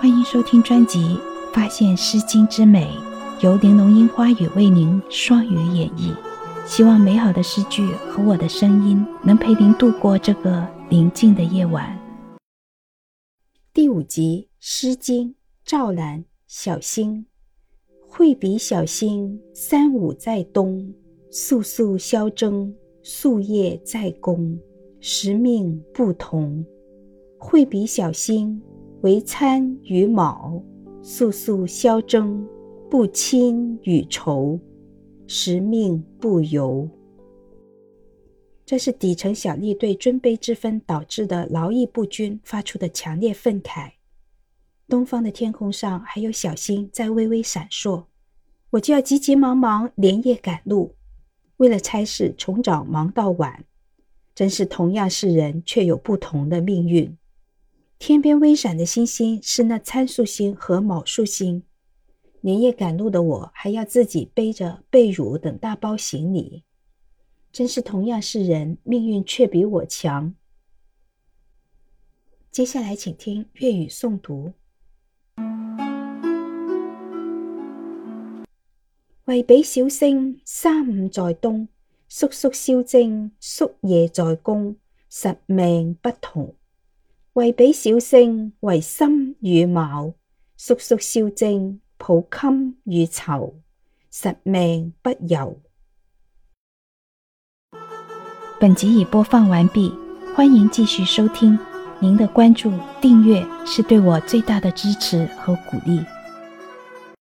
欢迎收听专辑《发现诗经之美》，由玲珑樱花雨为您双语演绎。希望美好的诗句和我的声音能陪您度过这个宁静的夜晚。第五集《诗经·赵兰·小星》：惠比小星，三五在东，肃肃萧征，夙夜在公，时命不同。惠比小星。为参与卯，肃肃萧征，不亲与仇，时命不由。这是底层小吏对尊卑之分导致的劳逸不均发出的强烈愤慨。东方的天空上还有小星在微微闪烁，我就要急急忙忙连夜赶路，为了差事从早忙到晚，真是同样是人，却有不同的命运。天边微闪的星星是那参宿星和卯宿星。连夜赶路的我，还要自己背着被褥等大包行李，真是同样是人，命运却比我强。接下来，请听粤语诵读：为比小星，三五在东，肃肃萧征，夙夜在公，实命不同。为比小圣，为心与卯，肃肃萧征，抱襟与酬，实命不由。本集已播放完毕，欢迎继续收听。您的关注、订阅是对我最大的支持和鼓励。